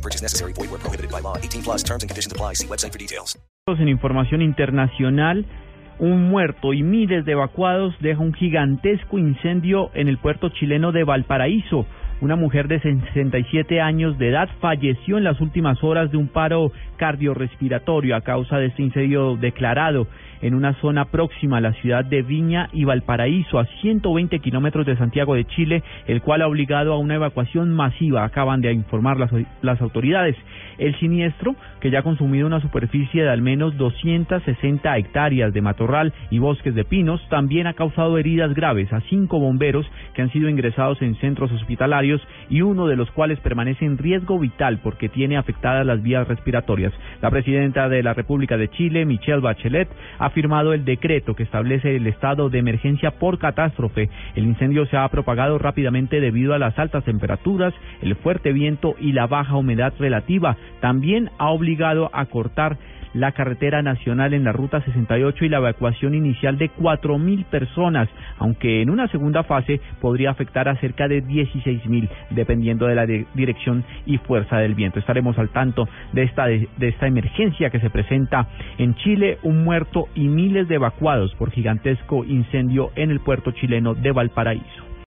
No purchase necessary. Void where prohibited by law. 18 plus terms and conditions apply. See website for details. En información internacional, un muerto y miles de evacuados deja un gigantesco incendio en el puerto chileno de Valparaíso. Una mujer de 67 años de edad falleció en las últimas horas de un paro cardiorrespiratorio a causa de este incendio declarado en una zona próxima a la ciudad de Viña y Valparaíso, a 120 kilómetros de Santiago de Chile, el cual ha obligado a una evacuación masiva, acaban de informar las, las autoridades. El siniestro, que ya ha consumido una superficie de al menos 260 hectáreas de matorral y bosques de pinos, también ha causado heridas graves a cinco bomberos que han sido ingresados en centros hospitalarios y uno de los cuales permanece en riesgo vital porque tiene afectadas las vías respiratorias. La presidenta de la República de Chile, Michelle Bachelet, ha firmado el decreto que establece el estado de emergencia por catástrofe. El incendio se ha propagado rápidamente debido a las altas temperaturas, el fuerte viento y la baja humedad relativa. También ha obligado a cortar la carretera nacional en la ruta 68 y la evacuación inicial de 4.000 personas, aunque en una segunda fase podría afectar a cerca de 16.000, dependiendo de la dirección y fuerza del viento. Estaremos al tanto de esta, de esta emergencia que se presenta en Chile, un muerto y miles de evacuados por gigantesco incendio en el puerto chileno de Valparaíso.